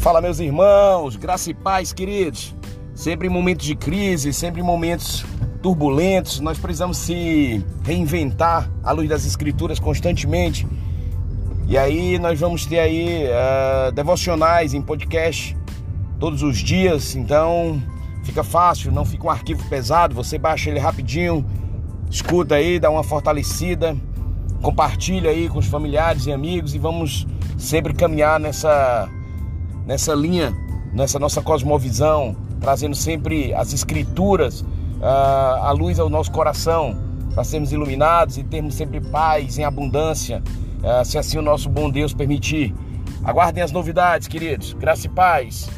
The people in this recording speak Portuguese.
Fala, meus irmãos, graça e paz, queridos. Sempre em momentos de crise, sempre em momentos turbulentos, nós precisamos se reinventar à luz das escrituras constantemente. E aí nós vamos ter aí uh, devocionais em podcast todos os dias, então fica fácil, não fica um arquivo pesado, você baixa ele rapidinho, escuta aí, dá uma fortalecida, compartilha aí com os familiares e amigos e vamos sempre caminhar nessa nessa linha, nessa nossa cosmovisão, trazendo sempre as escrituras, uh, a luz ao nosso coração, para sermos iluminados e termos sempre paz em abundância, uh, se assim o nosso bom Deus permitir. Aguardem as novidades, queridos. Graça e paz.